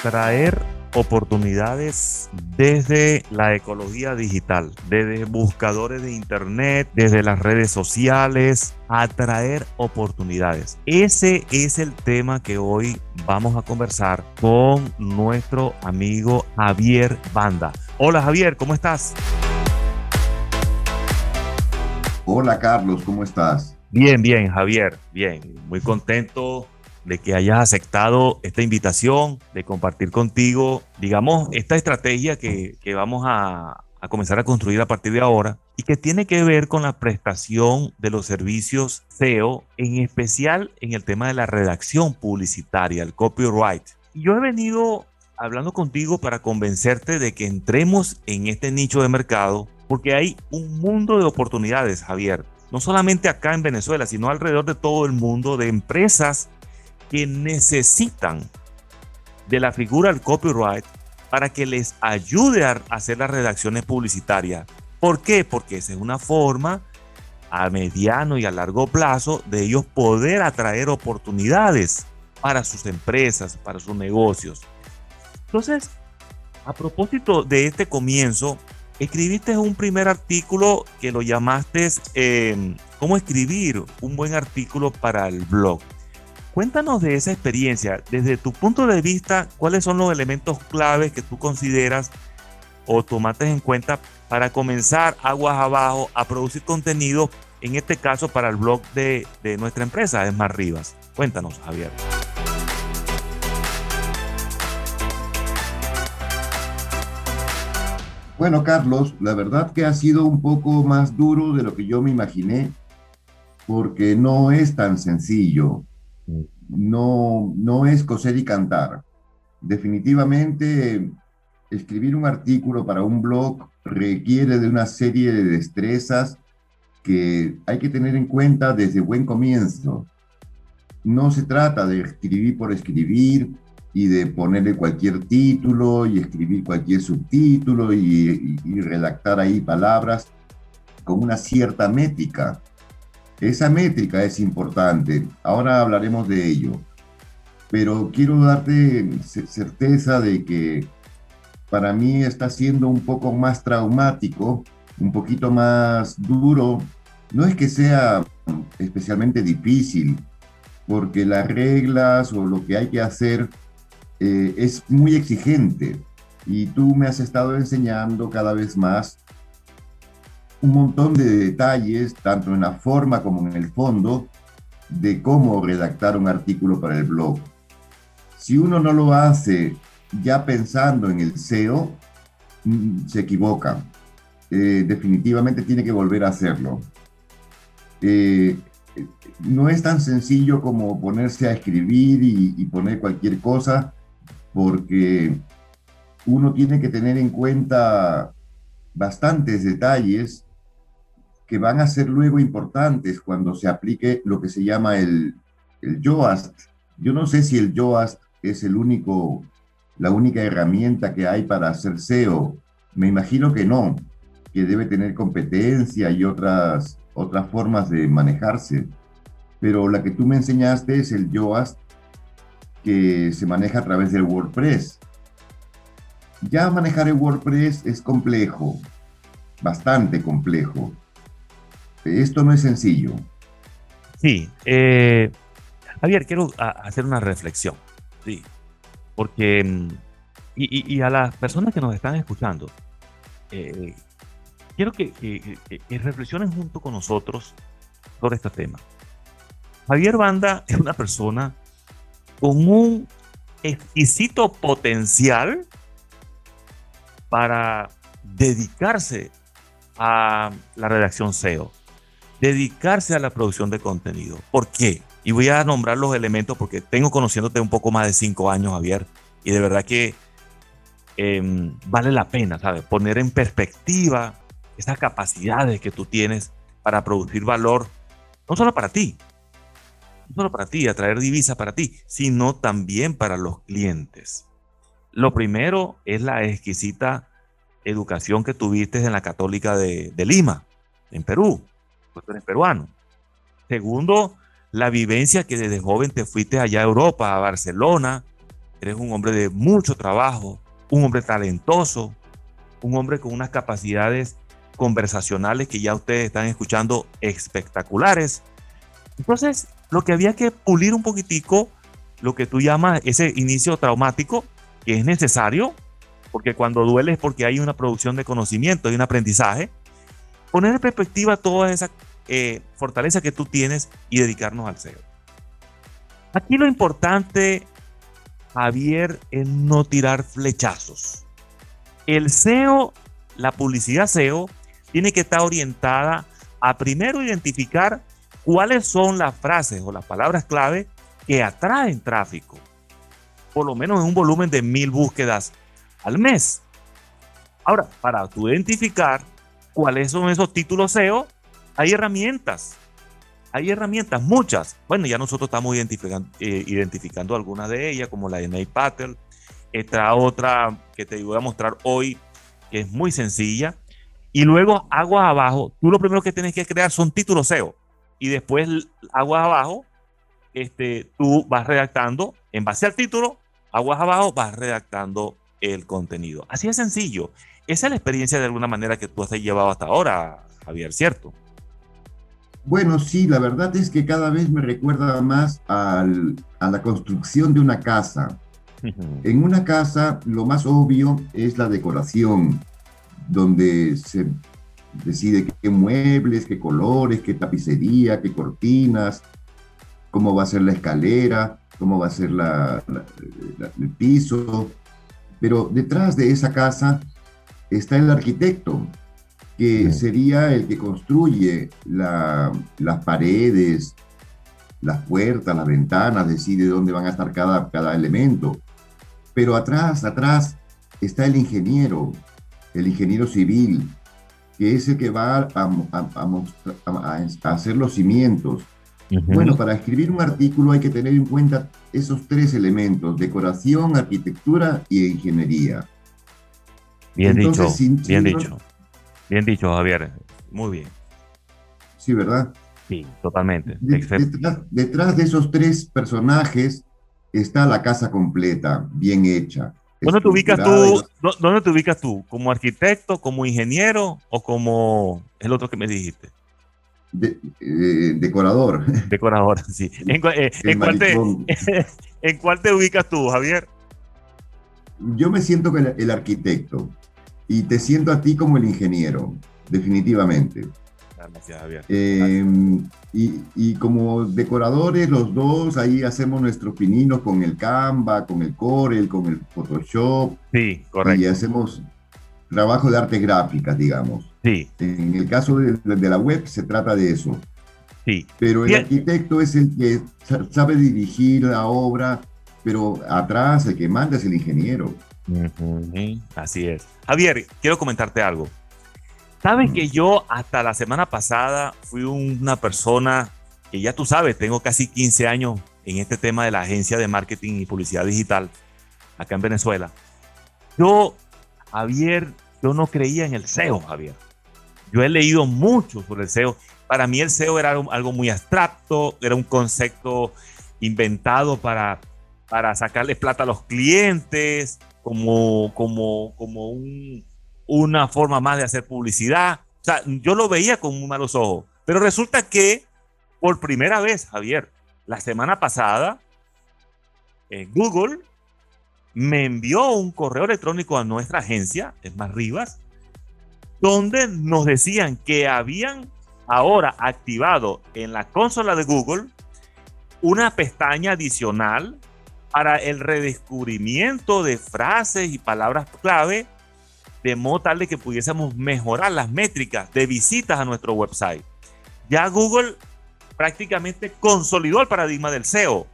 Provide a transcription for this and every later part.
atraer oportunidades desde la ecología digital, desde buscadores de internet, desde las redes sociales, atraer oportunidades. Ese es el tema que hoy vamos a conversar con nuestro amigo Javier Banda. Hola Javier, ¿cómo estás? Hola Carlos, ¿cómo estás? Bien, bien, Javier, bien, muy contento de que hayas aceptado esta invitación, de compartir contigo, digamos, esta estrategia que, vamos a, a comenzar a construir a partir de ahora y que tiene que ver con la prestación de los servicios SEO, en especial en el tema de la redacción publicitaria, el copyright. Yo he venido hablando contigo para convencerte de que entremos en este nicho de mercado porque hay un mundo de oportunidades, Javier. No solamente acá en Venezuela, sino alrededor de todo el mundo de empresas que necesitan de la figura del copyright para que les ayude a hacer las redacciones publicitarias. ¿Por qué? Porque esa es una forma a mediano y a largo plazo de ellos poder atraer oportunidades para sus empresas, para sus negocios. Entonces, a propósito de este comienzo, escribiste un primer artículo que lo llamaste eh, cómo escribir un buen artículo para el blog. Cuéntanos de esa experiencia. Desde tu punto de vista, ¿cuáles son los elementos claves que tú consideras o tomaste en cuenta para comenzar aguas abajo a producir contenido, en este caso para el blog de, de nuestra empresa, es Rivas? Cuéntanos, Javier. Bueno, Carlos, la verdad que ha sido un poco más duro de lo que yo me imaginé, porque no es tan sencillo no, no es coser y cantar. Definitivamente, escribir un artículo para un blog requiere de una serie de destrezas que hay que tener en cuenta desde buen comienzo. No se trata de escribir por escribir y de ponerle cualquier título y escribir cualquier subtítulo y, y redactar ahí palabras con una cierta métrica. Esa métrica es importante. Ahora hablaremos de ello. Pero quiero darte certeza de que para mí está siendo un poco más traumático, un poquito más duro. No es que sea especialmente difícil, porque las reglas o lo que hay que hacer eh, es muy exigente. Y tú me has estado enseñando cada vez más un montón de detalles, tanto en la forma como en el fondo, de cómo redactar un artículo para el blog. Si uno no lo hace ya pensando en el SEO, mm, se equivoca. Eh, definitivamente tiene que volver a hacerlo. Eh, no es tan sencillo como ponerse a escribir y, y poner cualquier cosa, porque uno tiene que tener en cuenta bastantes detalles que van a ser luego importantes cuando se aplique lo que se llama el, el Yoast. Yo no sé si el Yoast es el único, la única herramienta que hay para hacer SEO. Me imagino que no, que debe tener competencia y otras, otras formas de manejarse. Pero la que tú me enseñaste es el Yoast, que se maneja a través del WordPress. Ya manejar el WordPress es complejo, bastante complejo. Esto no es sencillo. Sí. Eh, Javier, quiero hacer una reflexión. Sí. Porque, mm, y, a las personas que nos están escuchando, eh, quiero que, reflexionen junto con nosotros sobre este tema. Javier Banda es una persona con un exquisito potencial para dedicarse a la redacción SEO dedicarse a la producción de contenido. ¿Por qué? Y voy a nombrar los elementos porque tengo conociéndote un poco más de cinco años, Javier, y de verdad que em, vale la pena, ¿sabes? Poner en perspectiva esas capacidades que tú tienes para producir valor, no solo para ti, no solo para ti, atraer divisas para ti, sino también para los clientes. Lo primero es la exquisita educación que tuviste en la Católica de Lima, en Perú pues eres peruano. Segundo, la vivencia que desde joven te fuiste allá a Europa, a Barcelona, eres un hombre de mucho trabajo, un hombre talentoso, un hombre con unas capacidades conversacionales que ya ustedes están escuchando espectaculares. Entonces, lo que había que pulir un poquitico, lo que tú llamas ese inicio traumático, que es necesario, porque cuando duele es porque hay una producción de conocimiento y un aprendizaje, poner en perspectiva toda esa eh, fortaleza que tú tienes y dedicarnos al SEO. Aquí lo importante, Javier, es no tirar flechazos. El SEO, la publicidad SEO, tiene que estar orientada a primero identificar cuáles son las frases o las palabras clave que atraen tráfico, por lo menos en un volumen de mil búsquedas al mes. Ahora, para tú identificar cuáles son esos títulos SEO, hay herramientas. Hay herramientas, muchas. Bueno, ya nosotros estamos identificando, eh, identificando algunas de ellas, como la de Nate Patel. Esta otra que te voy a mostrar hoy, que es muy sencilla, y luego aguas abajo, tú lo primero que tienes que crear son títulos SEO. Y después aguas abajo, este, tú vas redactando, en base al título, aguas abajo, vas redactando el contenido. Así es sencillo. Esa es la experiencia de alguna manera que tú has llevado hasta ahora, Javier, ¿cierto? Bueno, sí, la verdad es que cada vez me recuerda más a la construcción de una casa. En una casa lo más obvio es la decoración donde se decide qué muebles, qué colores, qué tapicería, qué cortinas, cómo va a ser la escalera, cómo va a ser el piso. Pero detrás de esa casa está el arquitecto, que sería el que construye las paredes, las puertas, las ventanas, decide dónde van a estar cada, cada elemento. Pero atrás, atrás está el ingeniero, el ingeniero civil, que es el que va a, hacer los cimientos. Bueno, para escribir un artículo hay que tener en cuenta esos tres elementos, decoración, arquitectura y ingeniería. Bien dicho, bien dicho. Bien dicho, Javier. Muy bien. Sí, ¿verdad? Sí, totalmente. detrás de esos tres personajes está la casa completa, bien hecha. ¿Dónde te ubicas tú? ¿Dónde te ubicas tú? ¿Como arquitecto, como ingeniero o como el otro que me dijiste? Eh, decorador. Decorador, sí. ¿En, eh, cuál te, ubicas tú, Javier? Yo me siento el, el arquitecto y te siento a ti como el ingeniero, definitivamente. Gracias, Javier. Eh, y, como decoradores, los dos ahí hacemos nuestros pininos con el Canva, con el Corel, con el Photoshop. Sí, correcto. Y hacemos trabajo de arte gráfica, digamos. Sí. En el caso de, la web se trata de eso. Sí. Pero el arquitecto es el que sabe dirigir la obra, pero atrás el que manda es el ingeniero. Así es. Javier, quiero comentarte algo. Sabes que yo hasta la semana pasada fui una persona que ya tú sabes, tengo casi 15 años en este tema de la agencia de marketing y publicidad digital acá en Venezuela. Yo, Javier, yo no creía en el SEO, Javier. Yo he leído mucho sobre el SEO. Para mí el SEO era algo muy abstracto, era un concepto inventado para, para sacarle plata a los clientes, como, como, como un, una forma más de hacer publicidad. O sea, yo lo veía con malos ojos. Pero resulta que por primera vez, Javier, la semana pasada, Google me envió un correo electrónico a nuestra agencia, es más Rivas, donde nos decían que habían ahora activado en la consola de Google una pestaña adicional para el redescubrimiento de frases y palabras clave de modo tal de que pudiésemos mejorar las métricas de visitas a nuestro website. Ya Google prácticamente consolidó el paradigma del SEO.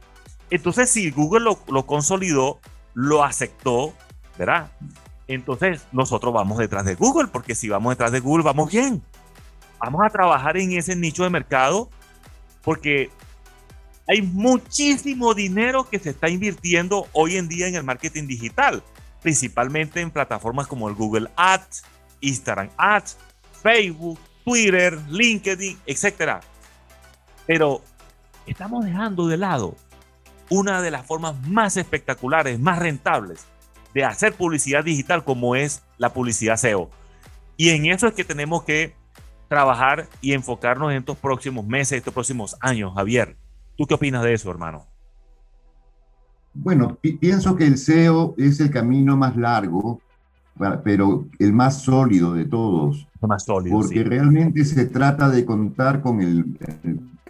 Entonces, si Google lo, lo consolidó, lo aceptó, ¿verdad? Entonces, nosotros vamos detrás de Google, porque si vamos detrás de Google, vamos bien. Vamos a trabajar en ese nicho de mercado, porque hay muchísimo dinero que se está invirtiendo hoy en día en el marketing digital principalmente en plataformas como el Google Ads, Instagram Ads, Facebook, Twitter, LinkedIn, etc. Pero estamos dejando de lado una de las formas más espectaculares, más rentables de hacer publicidad digital como es la publicidad SEO. Y en eso es que tenemos que trabajar y enfocarnos en estos próximos meses, estos próximos años, Javier. ¿Tú qué opinas de eso, hermano? Bueno, pienso que el SEO es el camino más largo, pero el más sólido de todos. más sólido. Porque realmente se trata de contar con el,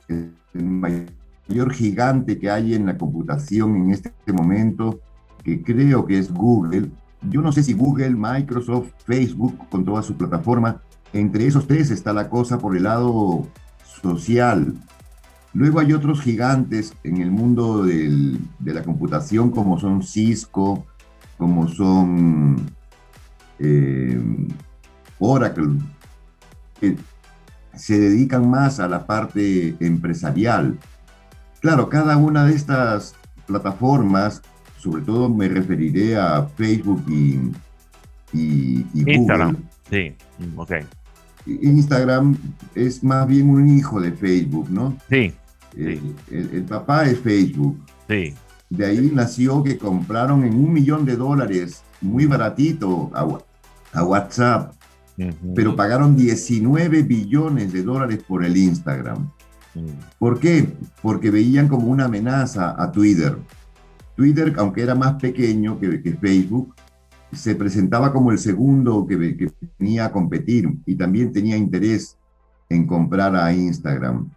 el, mayor gigante que hay en la computación en este momento, que creo que es Google. Yo no sé si Google, Microsoft, Facebook, con toda su plataforma, entre esos tres está la cosa por el lado social. Luego hay otros gigantes en el mundo del, de la computación como son Cisco, como son eh, Oracle, que se dedican más a la parte empresarial. Claro, cada una de estas plataformas, sobre todo me referiré a Facebook y, y, Instagram. Sí, ok. Instagram es más bien un hijo de Facebook, ¿no? Sí. El, papá es Facebook. Sí. De ahí nació que compraron en un millón de dólares, muy baratito, a, WhatsApp, pero pagaron 19 billones de dólares por el Instagram. ¿Por qué? Porque veían como una amenaza a Twitter. Twitter, aunque era más pequeño que, que Facebook, se presentaba como el segundo que, que, venía a competir y también tenía interés en comprar a Instagram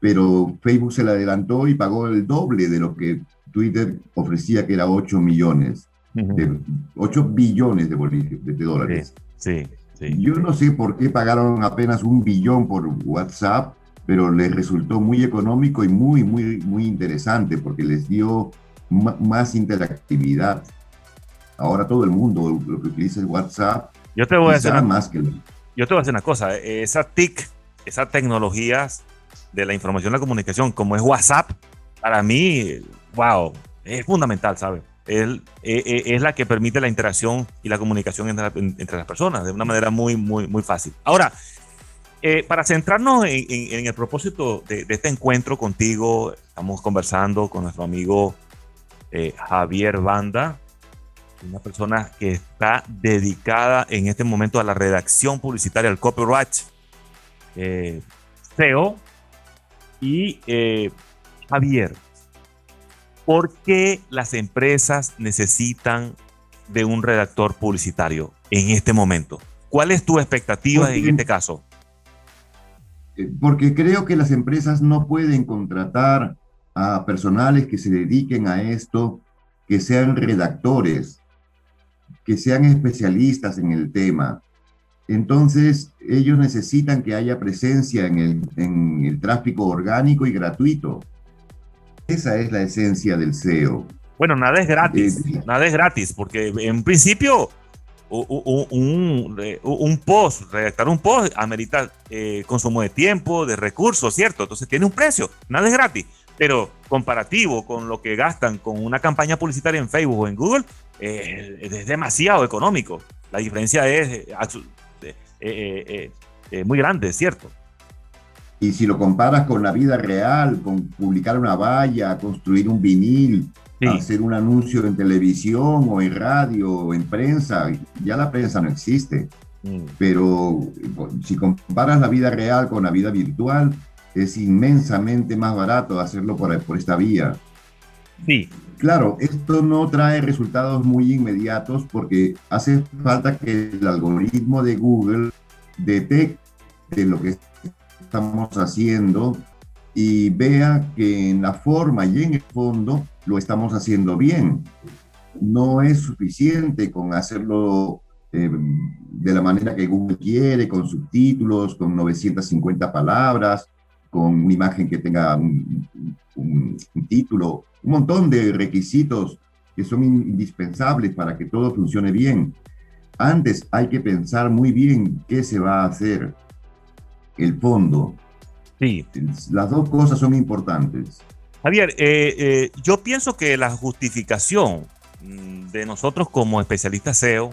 pero Facebook se le adelantó y pagó el doble de lo que Twitter ofrecía, que era 8 millones, de, 8 billones de, de dólares. Sí, sí, Yo no sé por qué pagaron apenas un billón por WhatsApp, pero les resultó muy económico y muy, muy, muy interesante porque les dio más interactividad. Ahora todo el mundo lo que utiliza es WhatsApp. Yo te voy a hacer una, más que yo te voy a decir una cosa, esa TIC, esas tecnologías de la información y la comunicación, como es WhatsApp, para mí, wow, es fundamental, ¿sabes? Es, e, e, es, la que permite la interacción y la comunicación entre, las personas de una manera muy, muy, muy fácil. Ahora, eh, para centrarnos en, el propósito de, este encuentro contigo, estamos conversando con nuestro amigo eh, Javier Banda, una persona que está dedicada en este momento a la redacción publicitaria, al copyright, eh, y eh, Javier, ¿por qué las empresas necesitan de un redactor publicitario en este momento? ¿Cuál es tu expectativa en este caso? Eh, porque creo que las empresas no pueden contratar a personales que se dediquen a esto, que sean redactores, que sean especialistas en el tema. Entonces, ellos necesitan que haya presencia en el, tráfico orgánico y gratuito. Esa es la esencia del SEO. Bueno, nada es gratis, nada es gratis, porque en principio un, post, redactar un post amerita eh, consumo de tiempo, de recursos, ¿cierto? Entonces tiene un precio, nada es gratis, pero comparativo con lo que gastan con una campaña publicitaria en Facebook o en Google, eh, es demasiado económico. La diferencia es eh, eh, eh, muy grande, ¿cierto? Y si lo comparas con la vida real, con publicar una valla, construir un vinil, hacer un anuncio en televisión o en radio o en prensa, ya la prensa no existe. Mm. Pero si comparas la vida real con la vida virtual, es inmensamente más barato hacerlo por, por esta vía. Sí. Claro, esto no trae resultados muy inmediatos porque hace falta que el algoritmo de Google detecte lo que estamos haciendo y vea que en la forma y en el fondo lo estamos haciendo bien. No es suficiente con hacerlo eh, de la manera que Google quiere, con subtítulos, con 950 palabras, con una imagen que tenga un, título, un montón de requisitos que son indispensables para que todo funcione bien. Antes hay que pensar muy bien qué se va a hacer, el fondo. Sí. Las dos cosas son importantes. Javier, eh, eh, yo pienso que la justificación mm, de nosotros como especialistas SEO,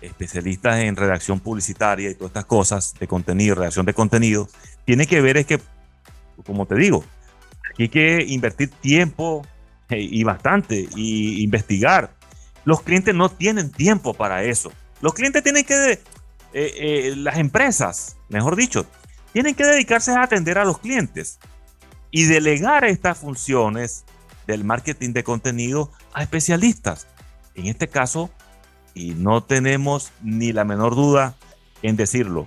especialistas en redacción publicitaria y todas estas cosas de contenido, redacción de contenido, tiene que ver es que como te digo, Aquí hay que invertir tiempo eh, y bastante y investigar. Los clientes no tienen tiempo para eso. Los clientes tienen que, eh, eh, las empresas, mejor dicho, tienen que dedicarse a atender a los clientes y delegar estas funciones del marketing de contenido a especialistas. En este caso, y no tenemos ni la menor duda en decirlo,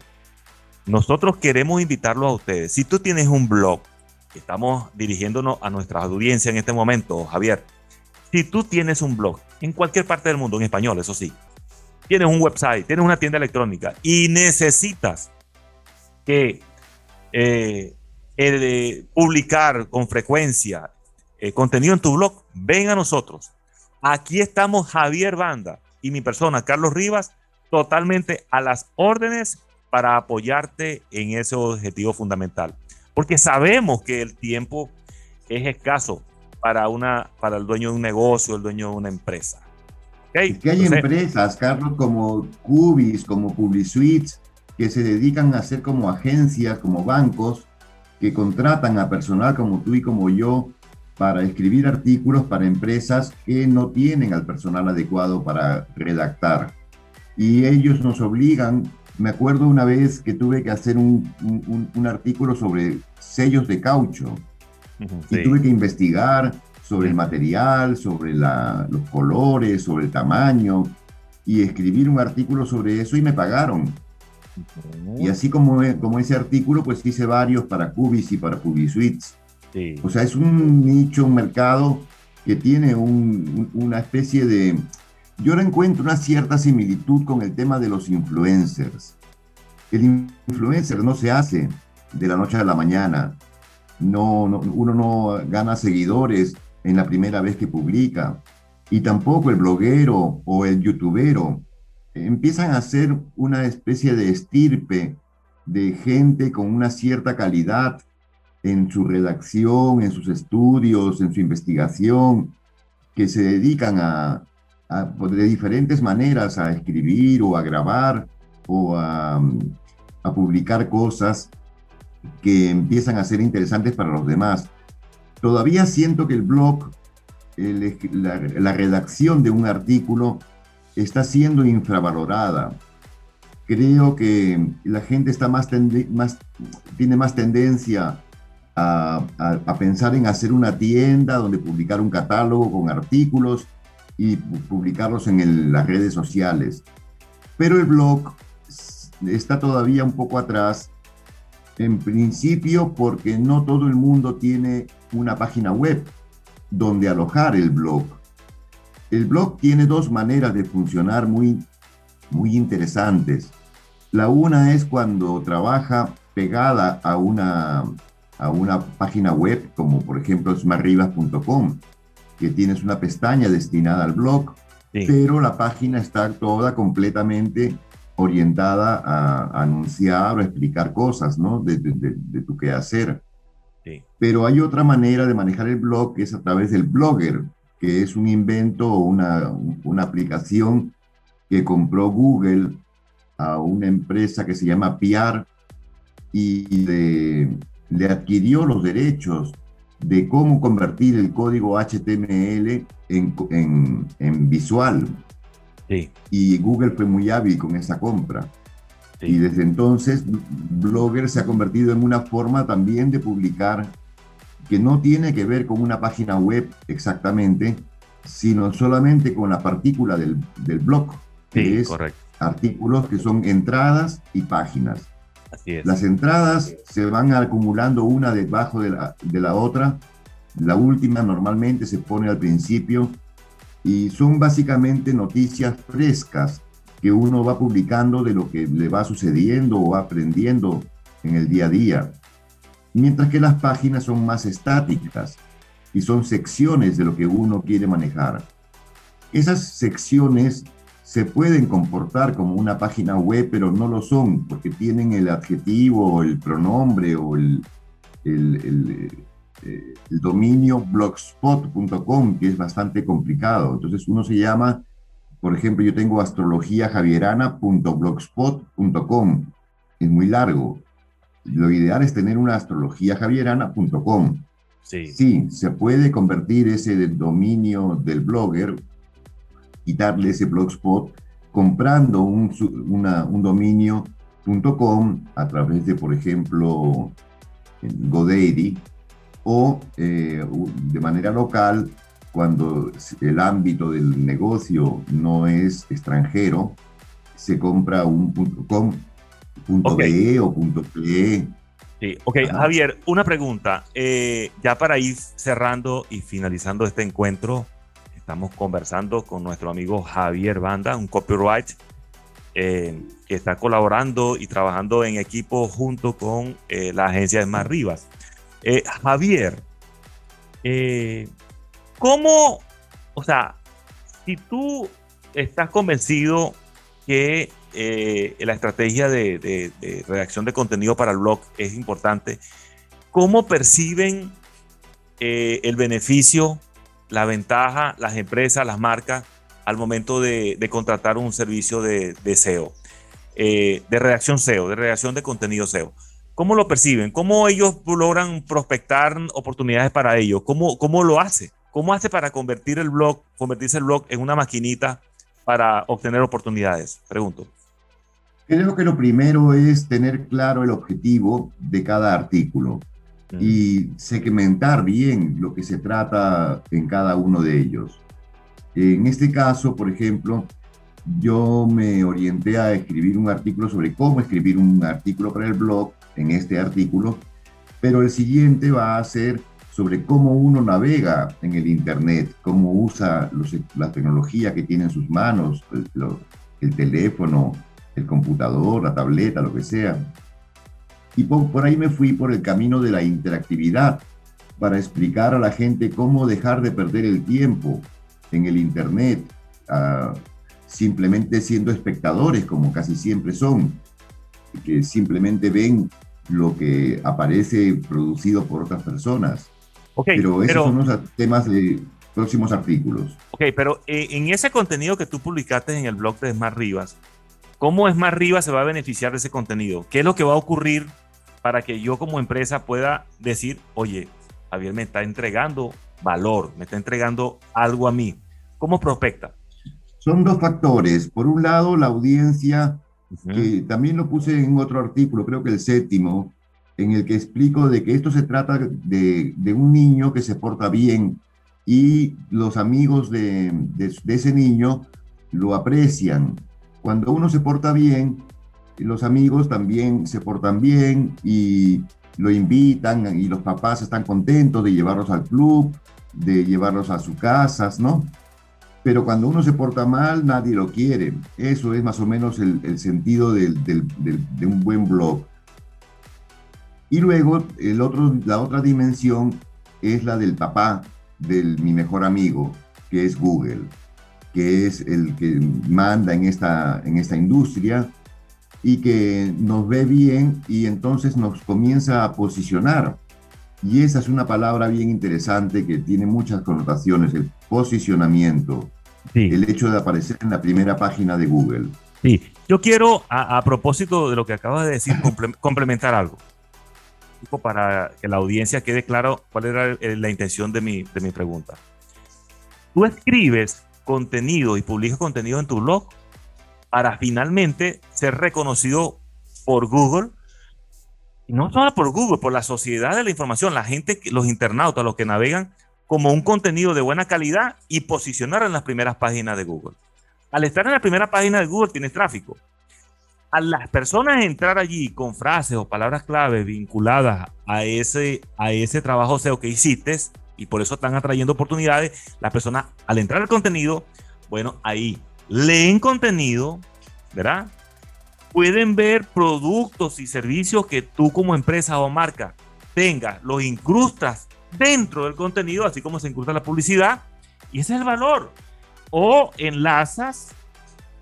nosotros queremos invitarlo a ustedes. Si tú tienes un blog, estamos dirigiéndonos a nuestra audiencia en este momento, Javier. Si tú tienes un blog en cualquier parte del mundo, en español, eso sí, tienes un website, tienes una tienda electrónica y necesitas que eh, publicar con frecuencia eh, contenido en tu blog, ven a nosotros. Aquí estamos Javier Banda y mi persona, Carlos Rivas, totalmente a las órdenes para apoyarte en ese objetivo fundamental. Porque sabemos que el tiempo es escaso para, una, para el dueño de un negocio, el dueño de una empresa. ¿Okay? que hay empresas, Carlos, como Cubis, como PubliSuites, que se dedican a ser como agencias, como bancos, que contratan a personal como tú y como yo para escribir artículos para empresas que no tienen al personal adecuado para redactar. Y ellos nos obligan me acuerdo una vez que tuve que hacer un, artículo sobre sellos de caucho y tuve que investigar sobre el material, sobre los colores, sobre el tamaño y escribir un artículo sobre eso y me pagaron. Y así como, como ese artículo, pues hice varios para Cubis y para Cubisuites. Sí. O sea, es un nicho, un mercado que tiene una especie de, yo ahora encuentro una cierta similitud con el tema de los influencers. El influencer no se hace de la noche a la mañana. No, uno no gana seguidores en la primera vez que publica. Y tampoco el bloguero o el youtubero empiezan a ser una especie de estirpe de gente con una cierta calidad en su redacción, en sus estudios, en su investigación, que se dedican a, pues, de diferentes maneras a escribir o a grabar o a, publicar cosas que empiezan a ser interesantes para los demás. Todavía siento que el blog, la, redacción de un artículo está siendo infravalorada. Creo que la gente está más, más tiene más tendencia a, a, pensar en hacer una tienda donde publicar un catálogo con artículos y publicarlos en las redes sociales. Pero el blog está todavía un poco atrás, en principio porque no todo el mundo tiene una página web donde alojar el blog. El blog tiene dos maneras de funcionar muy, muy interesantes. La una es cuando trabaja pegada a una, a una página web, como por ejemplo smartribas.com, que tienes una pestaña destinada al blog, pero la página está toda completamente orientada a, anunciar o explicar cosas, ¿no? De, de, tu quehacer. Sí. Pero hay otra manera de manejar el blog que es a través del blogger, que es un invento o una, una aplicación que compró Google a una empresa que se llama PR y le, le adquirió los derechos de cómo convertir el código HTML en, en, visual. Y Google fue muy hábil con esa compra. Y desde entonces Blogger se ha convertido en una forma también de publicar que no tiene que ver con una página web exactamente, sino solamente con la partícula del, del blog, que es artículos que son entradas y páginas. Las entradas se van acumulando una debajo de la, de la otra. La última normalmente se pone al principio y son básicamente noticias frescas que uno va publicando de lo que le va sucediendo o aprendiendo en el día a día. Mientras que las páginas son más estáticas y son secciones de lo que uno quiere manejar. Esas secciones se pueden comportar como una página web, pero no lo son, porque tienen el adjetivo o el pronombre o el, el, eh, dominio blogspot.com, que es bastante complicado. Entonces uno se llama, por ejemplo, yo tengo astrologiajavierana.blogspot.com, es muy largo. Lo ideal es tener una astrologiajavierana.com. Sí. sí, se puede convertir ese dominio del blogger, quitarle ese blogspot, comprando un, un dominio.com a través de, por ejemplo, GoDaddy o eh, de manera local cuando el ámbito del negocio no es extranjero, se compra un .com, .be o .pe Sí, ok, Javier, una pregunta. Eh, ya para ir cerrando y finalizando este encuentro, estamos conversando con nuestro amigo Javier Banda, un copyright eh, que está colaborando y trabajando en equipo junto con eh, la agencia de Mar Rivas. Javier, ¿cómo, o sea, si tú estás convencido que eh, la estrategia de, redacción de contenido para el blog es importante. ¿Cómo perciben eh, el beneficio, la ventaja, las empresas, las marcas al momento de, contratar un servicio de, SEO, eh, de redacción SEO, de redacción de contenido SEO? ¿Cómo lo perciben? ¿Cómo ellos logran prospectar oportunidades para ellos? ¿Cómo, cómo lo hace? ¿Cómo hace para convertir el blog, convertirse el blog en una maquinita para obtener oportunidades? Pregunto. Creo que lo primero es tener claro el objetivo de cada artículo y segmentar bien lo que se trata en cada uno de ellos. En este caso, por ejemplo, yo me orienté a escribir un artículo sobre cómo escribir un artículo para el blog en este artículo, pero el siguiente va a ser sobre cómo uno navega en el Internet, cómo usa la tecnología que tiene en sus manos, el, el teléfono, el computador, la tableta, lo que sea. Y por, ahí me fui por el camino de la interactividad para explicar a la gente cómo dejar de perder el tiempo en el Internet, ah, simplemente siendo espectadores, como casi siempre son, que simplemente ven lo que aparece producido por otras personas. pero esos son los temas de próximos artículos. Ok, pero eh, en ese contenido que tú publicaste en el blog de Smart Rivas, ¿Cómo más arriba se va a beneficiar de ese contenido? ¿Qué es lo que va a ocurrir para que yo como empresa pueda decir, oye, Javier me está entregando valor, me está entregando algo a mí? ¿Cómo prospecta? Son dos factores. Por un lado, la audiencia, que también lo puse en otro artículo, creo que el séptimo, en el que explico de que esto se trata de, un niño que se porta bien y los amigos de, de ese niño lo aprecian cuando uno se porta bien, los amigos también se portan bien y lo invitan y los papás están contentos de llevarlos al club, de llevarlos a sus casas, ¿no? Pero cuando uno se porta mal, nadie lo quiere. Eso es más o menos el, sentido de un buen blog. Y luego el otro, la otra dimensión es la del papá de mi mejor amigo, que es Google que es el que manda en esta, en esta industria y que nos ve bien y entonces nos comienza a posicionar. Y esa es una palabra bien interesante que tiene muchas connotaciones, el posicionamiento, el hecho de aparecer en la primera página de Google. Sí, yo quiero, a, propósito de lo que acabas de decir, complementar algo, para que la audiencia quede claro cuál era la intención de mi, de mi pregunta. Tú escribes contenido y publicas contenido en tu blog para finalmente ser reconocido por Google. Y no solo por Google, por la sociedad de la información, la gente, los internautas, los que navegan como un contenido de buena calidad y posicionar en las primeras páginas de Google. Al estar en la primera página de Google tienes tráfico. A las personas entrar allí con frases o palabras clave vinculadas a ese, a ese trabajo SEO que hiciste, y por eso están atrayendo oportunidades. Las personas al entrar al contenido, bueno, ahí leen contenido, ¿verdad? Pueden ver productos y servicios que tú como empresa o marca tengas, los incrustas dentro del contenido, así como se incrusta la publicidad, y ese es el valor. O enlazas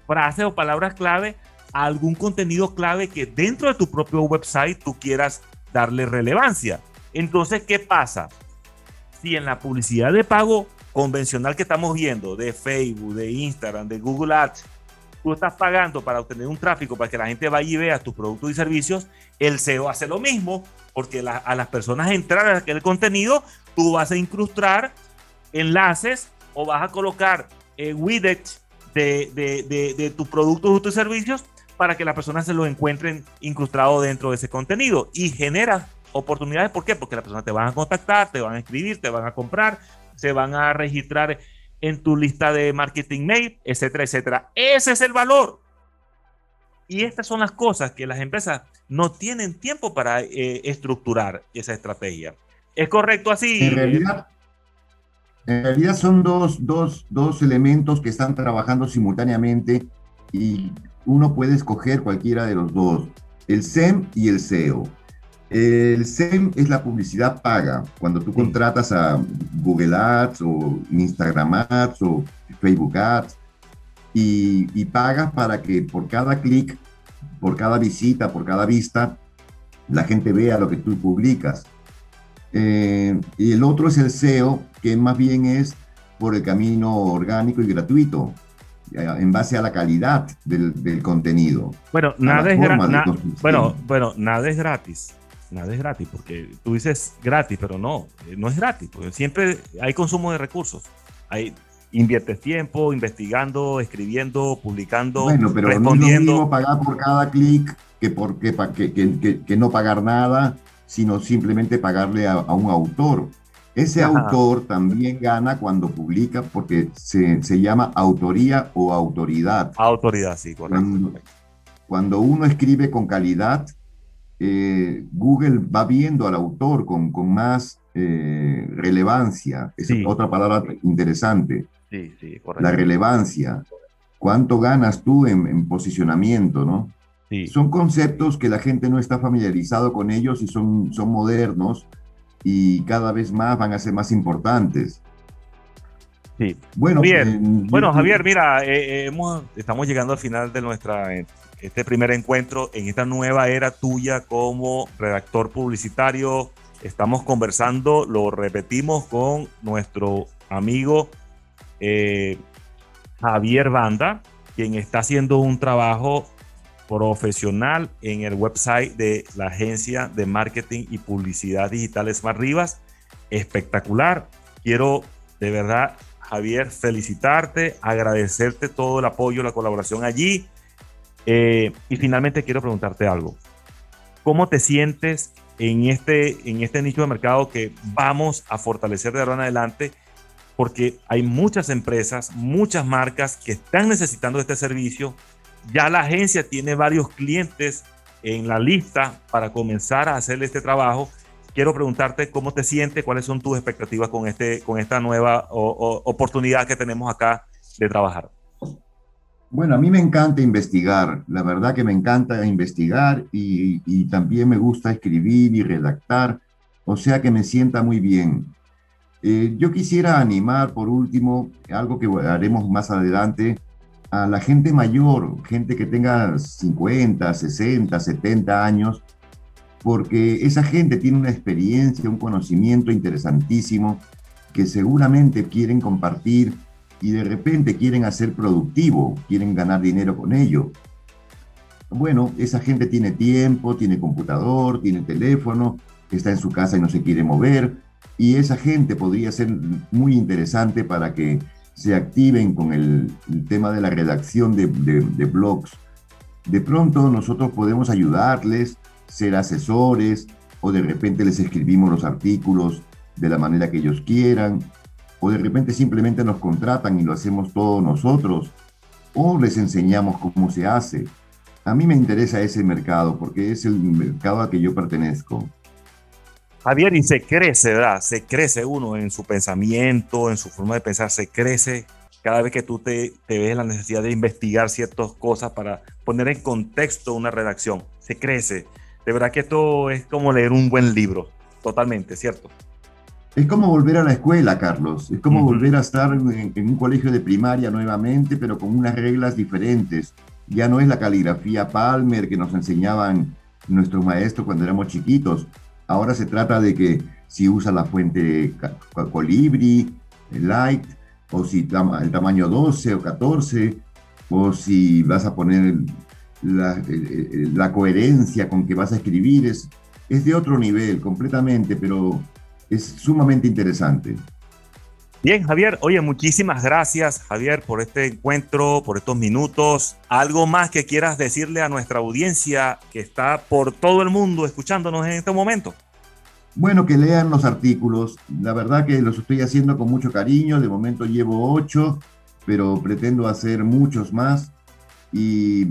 frases o palabras clave a algún contenido clave que dentro de tu propio website tú quieras darle relevancia. Entonces, ¿qué pasa? si en la publicidad de pago convencional que estamos viendo de Facebook, de Instagram, de Google Ads, tú estás pagando para obtener un tráfico para que la gente vaya y vea tus productos y servicios, el SEO hace lo mismo, porque a las personas entrar a aquel contenido, tú vas a incrustar enlaces o vas a colocar eh, widgets de, de, de, tus productos o tus servicios para que las personas se lo encuentren incrustado dentro de ese contenido y genera oportunidades. ¿Por qué? Porque las personas te van a contactar, te van a escribir, te van a comprar, se van a registrar en tu lista de marketing mail, etcétera, etcétera. Ese es el valor. Y estas son las cosas que las empresas no tienen tiempo para eh, estructurar esa estrategia. ¿Es correcto así? En realidad, en realidad son dos, dos, dos elementos que están trabajando simultáneamente y uno puede escoger cualquiera de los dos, el SEM y el SEO. El SEM es la publicidad paga. Cuando tú contratas a Google Ads o Instagram Ads o Facebook Ads y, pagas para que por cada clic, por cada visita, por cada vista, la gente vea lo que tú publicas. Eh, y el otro es el SEO, que más bien es por el camino orgánico y gratuito, en base a la calidad del, contenido. Bueno, nada es, bueno, bueno, nada es gratis nada es gratis, porque tú dices gratis, pero no, eh, no es gratis, porque siempre hay consumo de recursos. Hay, inviertes tiempo investigando, escribiendo, publicando, bueno, pero respondiendo. No pagar por cada clic que, por, que, que, que, no pagar nada, sino simplemente pagarle a, un autor. Ese autor también gana cuando publica porque se, se, llama autoría o autoridad. Autoridad, sí, correcto. cuando uno escribe con calidad, eh, Google va viendo al autor con, con más eh, relevancia. Es otra palabra interesante. Sí, sí, La relevancia. ¿Cuánto ganas tú en, posicionamiento, no? Son conceptos que la gente no está familiarizado con ellos y son, son modernos y cada vez más van a ser más importantes. Sí. Bueno, bueno Javier, mira, eh, estamos llegando al final de nuestra este primer encuentro en esta nueva era tuya como redactor publicitario. Estamos conversando, lo repetimos con nuestro amigo eh, Javier Banda, quien está haciendo un trabajo profesional en el website de la agencia de marketing y publicidad digital Smart Rivas. Espectacular. Quiero de verdad, Javier, felicitarte, agradecerte todo el apoyo, la colaboración allí eh, y finalmente quiero preguntarte algo. ¿Cómo te sientes en este, en este nicho de mercado que vamos a fortalecer de ahora en adelante? Porque hay muchas empresas, muchas marcas que están necesitando este servicio. Ya la agencia tiene varios clientes en la lista para comenzar a hacer este trabajo. Quiero preguntarte cómo te sientes, cuáles son tus expectativas con, este, con esta nueva oportunidad que tenemos acá de trabajar. Bueno, a mí me encanta investigar, la verdad que me encanta investigar y, también me gusta escribir y redactar, o sea que me sienta muy bien. Eh, yo quisiera animar, por último, algo que haremos más adelante, a la gente mayor, gente que tenga 50, 60, 70 años, porque esa gente tiene una experiencia, un conocimiento interesantísimo que seguramente quieren compartir y de repente quieren hacer productivo, quieren ganar dinero con ello. Bueno, esa gente tiene tiempo, tiene computador, tiene teléfono, está en su casa y no se quiere mover, y esa gente podría ser muy interesante para que se activen con el, tema de la redacción de, de blogs. De pronto nosotros podemos ayudarles, ser asesores, o de repente les escribimos los artículos de la manera que ellos quieran, o de repente simplemente nos contratan y lo hacemos todos nosotros, o les enseñamos cómo se hace. A mí me interesa ese mercado porque es el mercado al que yo pertenezco. Javier, y se crece, ¿verdad? Se crece uno en su pensamiento, en su forma de pensar, se crece cada vez que tú te, te ves la necesidad de investigar ciertas cosas para poner en contexto una redacción. Se crece. De verdad que esto es como leer un buen libro, totalmente, ¿cierto? Es como volver a la escuela, Carlos. Es como volver a estar en, un colegio de primaria nuevamente, pero con unas reglas diferentes. Ya no es la caligrafía Palmer que nos enseñaban nuestros maestros cuando éramos chiquitos. Ahora se trata de que si usa la fuente Colibri, Light, o si el tamaño 12 o 14, o si vas a poner la, la coherencia con que vas a escribir, es, es de otro nivel completamente, pero es sumamente interesante. Bien, Javier, oye, muchísimas gracias, Javier, por este encuentro, por estos minutos. ¿Algo más que quieras decirle a nuestra audiencia que está por todo el mundo escuchándonos en este momento? Bueno, que lean los artículos. La verdad que los estoy haciendo con mucho cariño. De momento llevo ocho, pero pretendo hacer muchos más. Y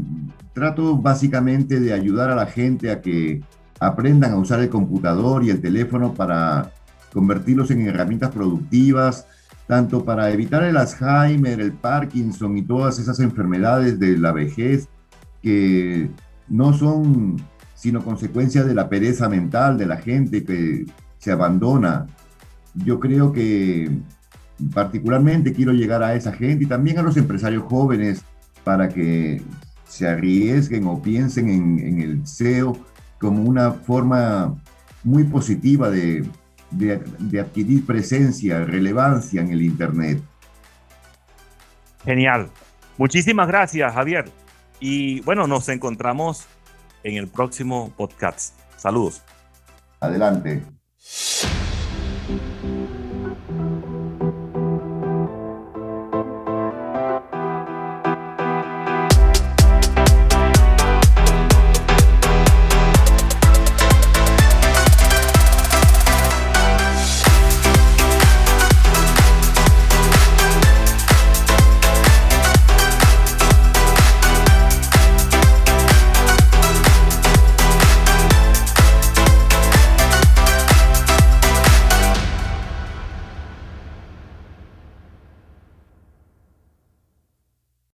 trato básicamente de ayudar a la gente a que aprendan a usar el computador y el teléfono para convertirlos en herramientas productivas, tanto para evitar el Alzheimer, el Parkinson y todas esas enfermedades de la vejez que no son sino consecuencia de la pereza mental de la gente que se abandona. Yo creo que particularmente quiero llegar a esa gente y también a los empresarios jóvenes para que se arriesguen o piensen en, en el SEO como una forma muy positiva de, de, adquirir presencia, relevancia en el Internet. Genial. Muchísimas gracias, Javier. Y bueno, nos encontramos en el próximo podcast. Saludos. Adelante.